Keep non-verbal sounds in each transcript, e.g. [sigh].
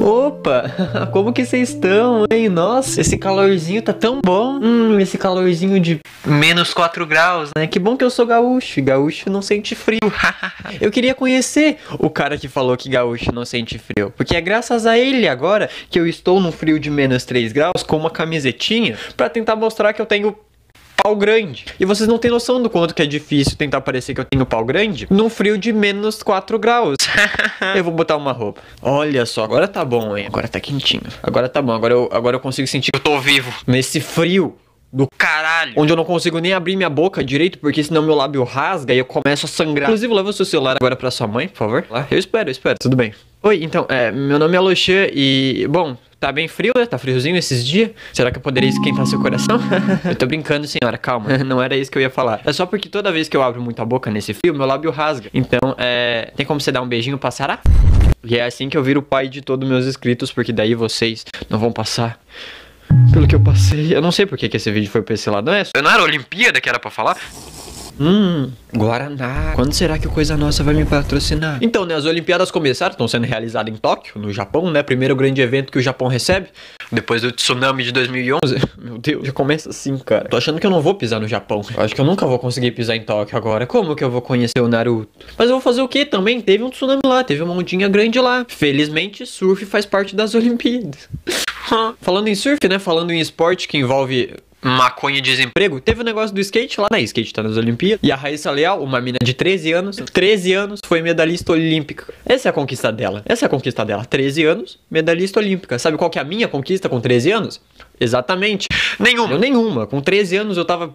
Opa, [laughs] como que vocês estão, hein? Nossa, esse calorzinho tá tão bom. Hum, esse calorzinho de menos 4 graus, né? Que bom que eu sou gaúcho. Gaúcho não sente frio. [laughs] eu queria conhecer o cara que falou que gaúcho não sente frio. Porque é graças a ele agora que eu estou num frio de menos 3 graus com uma camisetinha para tentar mostrar que eu tenho pau grande. E vocês não têm noção do quanto que é difícil tentar parecer que eu tenho pau grande num frio de menos 4 graus. [laughs] eu vou botar uma roupa. Olha só, agora tá bom, hein? Agora tá quentinho. Agora tá bom, agora eu, agora eu consigo sentir que eu tô vivo. Nesse frio do caralho. Onde eu não consigo nem abrir minha boca direito, porque senão meu lábio rasga e eu começo a sangrar. Inclusive, leva o seu celular agora pra sua mãe, por favor. Eu espero, eu espero. Tudo bem. Oi, então, é, meu nome é Loxan e, bom, Tá bem frio, né? Tá friozinho esses dias. Será que eu poderia esquentar seu coração? [laughs] eu tô brincando, senhora, calma. [laughs] Não era isso que eu ia falar. É só porque toda vez que eu abro muito a boca nesse frio, meu lábio rasga. Então, é. Tem como você dar um beijinho pra Sarah? E é assim que eu viro o pai de todos meus inscritos, porque daí vocês não vão passar pelo que eu passei. Eu não sei por que, esse vídeo foi pra esse lado. Não é? Não era a Olimpíada que era pra falar? Hum, Guaraná. Quando será que o Coisa Nossa vai me patrocinar? Então, né, as Olimpíadas começaram, estão sendo realizadas em Tóquio, no Japão, né? Primeiro grande evento que o Japão recebe, depois do tsunami de 2011. Meu Deus, já começa assim, cara. Tô achando que eu não vou pisar no Japão. Eu acho que eu nunca vou conseguir pisar em Tóquio agora. Como que eu vou conhecer o Naruto? Mas eu vou fazer o quê? Também teve um tsunami lá, teve uma ondinha grande lá. Felizmente, surf faz parte das Olimpíadas. [laughs] Falando em surf, né? Falando em esporte que envolve maconha e desemprego, teve o um negócio do skate lá, né? Skate tá nas Olimpíadas. E a Raíssa Leal, uma mina de 13 anos, 13 anos, foi medalhista olímpica. Essa é a conquista dela. Essa é a conquista dela. 13 anos, medalhista olímpica. Sabe qual que é a minha conquista com 13 anos? Exatamente. Nenhuma. Eu, nenhuma. Com 13 anos eu tava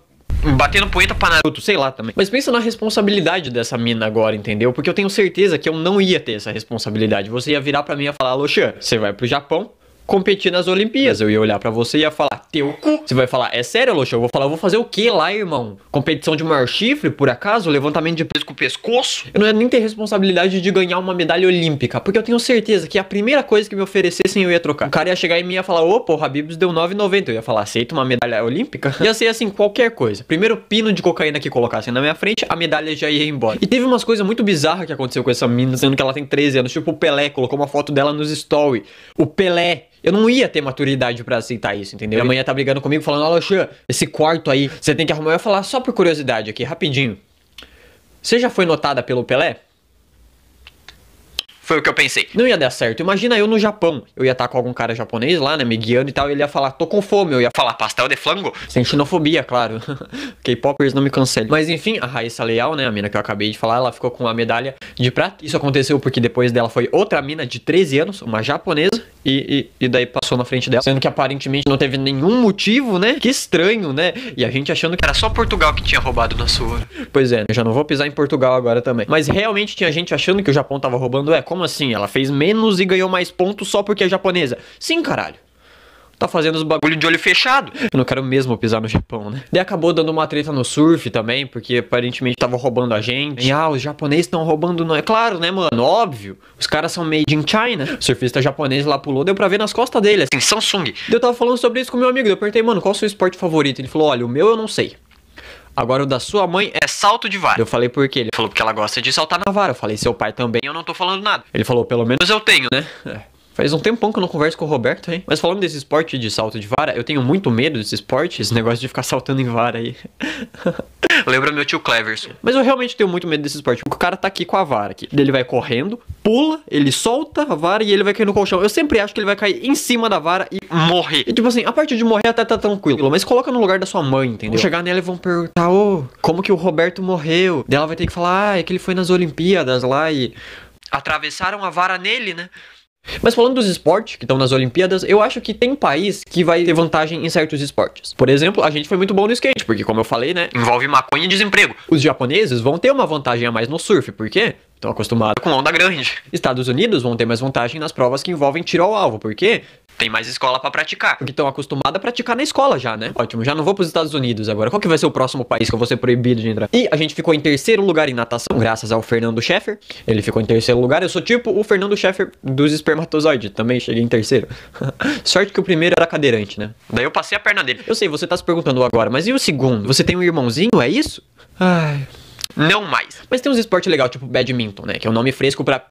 batendo poeta pra Naruto, sei lá também. Mas pensa na responsabilidade dessa mina agora, entendeu? Porque eu tenho certeza que eu não ia ter essa responsabilidade. Você ia virar para mim e falar, Loxan, você vai pro Japão, competir nas Olimpíadas. Eu ia olhar para você e ia falar, teu cu. Você vai falar, é sério, Loxa? Eu vou falar, eu vou fazer o que lá, irmão? Competição de maior chifre, por acaso? Levantamento de peso com o pescoço? Eu não ia nem ter responsabilidade de ganhar uma medalha olímpica, porque eu tenho certeza que a primeira coisa que me oferecessem eu ia trocar. O cara ia chegar em mim e ia falar, opa, o Habibs deu 9,90. Eu ia falar, aceita uma medalha olímpica? [laughs] Ia ser assim, qualquer coisa. Primeiro pino de cocaína que colocassem na minha frente, a medalha já ia embora. E teve umas coisas muito bizarras que aconteceu com essa menina, sendo que ela tem 13 anos. Tipo, o Pelé colocou uma foto dela nos stories. O Pelé eu não ia ter maturidade para aceitar isso, entendeu? Minha mãe ia tá brigando comigo, falando, Alexandre, esse quarto aí, você tem que arrumar. Eu ia falar só por curiosidade aqui, rapidinho. Você já foi notada pelo Pelé? Foi o que eu pensei. Não ia dar certo. Imagina eu no Japão. Eu ia estar com algum cara japonês lá, né? Me guiando e tal. E ele ia falar, tô com fome. Eu ia falar, pastel de flango. Sem xenofobia, claro. [laughs] K-popers não me cancelem. Mas enfim, a Raíssa Leal, né? A mina que eu acabei de falar, ela ficou com a medalha de prata. Isso aconteceu porque depois dela foi outra mina de 13 anos, uma japonesa. E, e, e, daí passou na frente dela. Sendo que aparentemente não teve nenhum motivo, né? Que estranho, né? E a gente achando que era só Portugal que tinha roubado nosso ouro. Pois é, eu já não vou pisar em Portugal agora também. Mas realmente tinha gente achando que o Japão tava roubando. É, como assim? Ela fez menos e ganhou mais pontos só porque é japonesa. Sim, caralho tá fazendo os bagulho de olho fechado. Eu não quero mesmo pisar no Japão, né? Daí acabou dando uma treta no surf também, porque aparentemente tava roubando a gente. E, ah, os japoneses estão roubando não É claro, né, mano? Óbvio. Os caras são made in China. O surfista japonês lá pulou, deu pra ver nas costas dele, assim, Samsung. Eu tava falando sobre isso com meu amigo. Eu perguntei, mano, qual o seu esporte favorito? Ele falou, olha, o meu eu não sei. Agora o da sua mãe é salto de vara. Eu falei por quê? Ele falou porque ela gosta de saltar na vara. Eu falei, seu pai também, eu não tô falando nada. Ele falou, pelo menos eu tenho, né? É. Faz um tempão que eu não converso com o Roberto, hein? Mas falando desse esporte de salto de vara, eu tenho muito medo desse esporte, esse negócio de ficar saltando em vara aí. [laughs] Lembra meu tio Cleverson. Mas eu realmente tenho muito medo desse esporte. Porque o cara tá aqui com a vara aqui. Ele vai correndo, pula, ele solta a vara e ele vai cair no colchão. Eu sempre acho que ele vai cair em cima da vara e morrer. E tipo assim, a parte de morrer até tá tranquilo. Mas coloca no lugar da sua mãe, entendeu? Vão chegar nela e vão perguntar, ô, oh, como que o Roberto morreu? Daí ela vai ter que falar, ah, é que ele foi nas Olimpíadas lá e. Atravessaram a vara nele, né? Mas falando dos esportes que estão nas Olimpíadas, eu acho que tem país que vai ter vantagem em certos esportes. Por exemplo, a gente foi muito bom no skate, porque como eu falei, né, envolve maconha e desemprego. Os japoneses vão ter uma vantagem a mais no surf, por quê? Estão acostumados com onda grande. Estados Unidos vão ter mais vantagem nas provas que envolvem tiro ao alvo, porque tem mais escola para praticar. Porque estão acostumados a praticar na escola já, né? Ótimo, já não vou para os Estados Unidos agora. Qual que vai ser o próximo país que eu vou ser proibido de entrar? E a gente ficou em terceiro lugar em natação, graças ao Fernando Scheffer. Ele ficou em terceiro lugar. Eu sou tipo o Fernando Scheffer dos espermatozoides. Também cheguei em terceiro. [laughs] Sorte que o primeiro era cadeirante, né? Daí eu passei a perna dele. Eu sei, você tá se perguntando agora, mas e o segundo? Você tem um irmãozinho, é isso? Ai. Não mais. Mas tem uns esportes legais, tipo badminton, né? Que é um nome fresco para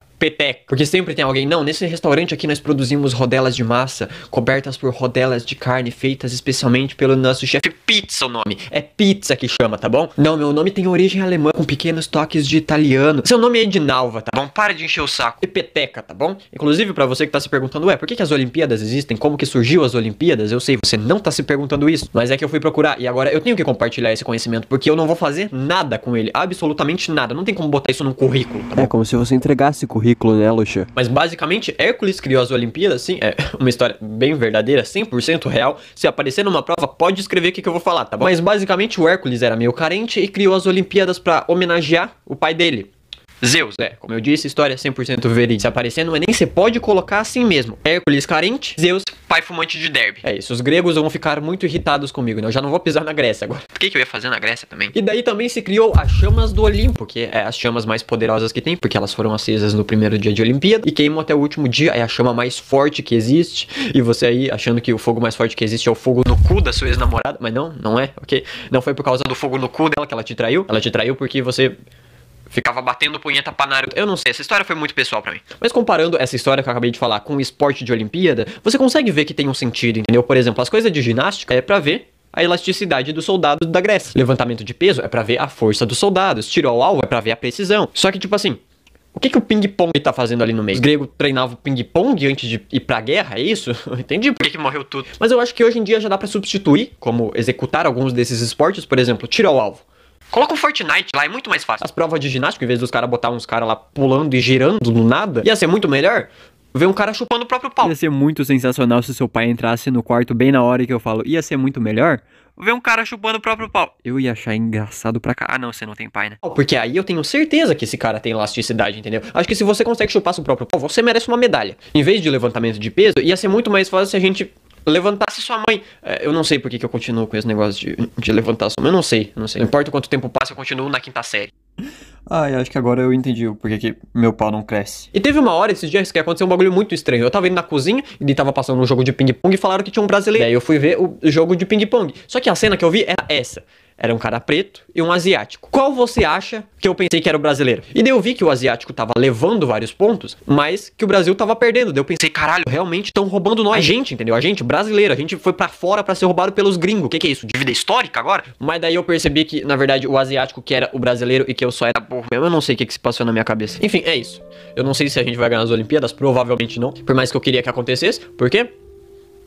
Porque sempre tem alguém, não, nesse restaurante aqui nós produzimos rodelas de massa, cobertas por rodelas de carne feitas especialmente pelo nosso chefe. Pizza o nome. É pizza que chama, tá bom? Não, meu nome tem origem alemã com pequenos toques de italiano. Seu nome é Edinalva, tá bom? Para de encher o saco. E tá bom? Inclusive, para você que tá se perguntando, ué, por que, que as Olimpíadas existem? Como que surgiu as Olimpíadas? Eu sei, você não tá se perguntando isso, mas é que eu fui procurar e agora eu tenho que compartilhar esse conhecimento porque eu não vou fazer nada com ele, absolutamente nada. Não tem como botar isso num currículo, tá bom? É como se você entregasse currículo, né, Luxa? Mas basicamente, Hércules criou as Olimpíadas, sim, é uma história bem verdadeira, 100% real. Se aparecer numa prova, pode escrever o que, que eu vou falar, tá bom? Mas basicamente o Hércules era meio carente e criou as Olimpíadas para homenagear o pai dele. Zeus, é, como eu disse, história 100% verídica. Se é nem você pode colocar assim mesmo. Hércules carente, Zeus, pai fumante de derby. É isso, os gregos vão ficar muito irritados comigo, né? Eu já não vou pisar na Grécia agora. Por que, que eu ia fazer na Grécia também? E daí também se criou as chamas do Olimpo, que é as chamas mais poderosas que tem, porque elas foram acesas no primeiro dia de Olimpíada e queimam até o último dia. É a chama mais forte que existe. E você aí achando que o fogo mais forte que existe é o fogo no cu da sua ex-namorada. Mas não, não é, ok? Não foi por causa do fogo no cu dela que ela te traiu. Ela te traiu porque você ficava batendo punheta pra Naruto. Eu não sei, essa história foi muito pessoal para mim. Mas comparando essa história que eu acabei de falar com o esporte de Olimpíada, você consegue ver que tem um sentido, entendeu? Por exemplo, as coisas de ginástica é para ver a elasticidade dos soldados da Grécia. Levantamento de peso é para ver a força dos soldados. Tiro ao alvo é para ver a precisão. Só que, tipo assim, o que, que o ping-pong tá fazendo ali no meio? Os gregos treinavam ping-pong antes de ir pra guerra, é isso? [laughs] Eu entendi por que, que morreu tudo. Mas eu acho que hoje em dia já dá para substituir, como executar alguns desses esportes, por exemplo, tiro ao alvo. Coloca um Fortnite lá, é muito mais fácil. As provas de ginástica, em vez dos caras botar uns caras lá pulando e girando no nada, ia ser muito melhor ver um cara chupando o próprio pau. Ia ser muito sensacional se seu pai entrasse no quarto bem na hora que eu falo, ia ser muito melhor ver um cara chupando o próprio pau. Eu ia achar engraçado pra cá. Ah, não, você não tem pai, né? Porque aí eu tenho certeza que esse cara tem elasticidade, entendeu? Acho que se você consegue chupar seu próprio pau, você merece uma medalha. Em vez de levantamento de peso, ia ser muito mais fácil se a gente levantasse sua mãe. É, eu não sei por que, que eu continuo com esse negócio de, de levantar sua mãe. Eu não sei, não sei. Não importa quanto tempo passa, eu continuo na quinta série. Ah, eu acho que agora eu entendi o porquê que meu pau não cresce. E teve uma hora esses dias que aconteceu um bagulho muito estranho. Eu tava indo na cozinha e tava passando um jogo de ping-pong e falaram que tinha um brasileiro. Daí eu fui ver o jogo de ping-pong. Só que a cena que eu vi era essa. Era um cara preto e um asiático. Qual você acha que eu pensei que era o brasileiro? E daí eu vi que o asiático tava levando vários pontos, mas que o Brasil tava perdendo. Daí eu pensei, caralho, realmente estão roubando nós. A gente, entendeu? A gente, brasileiro. A gente foi para fora para ser roubado pelos gringos. O que, que é isso? Dívida histórica agora? Mas daí eu percebi que, na verdade, o asiático que era o brasileiro e que eu só era burro mesmo. Eu não sei o que, que se passou na minha cabeça. Enfim, é isso. Eu não sei se a gente vai ganhar as Olimpíadas, provavelmente não. Por mais que eu queria que acontecesse. Por quê?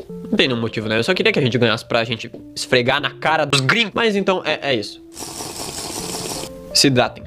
Não tem nenhum motivo, né? Eu só queria que a gente ganhasse pra gente esfregar na cara dos gringos. Mas então, é, é isso. Se hidratem.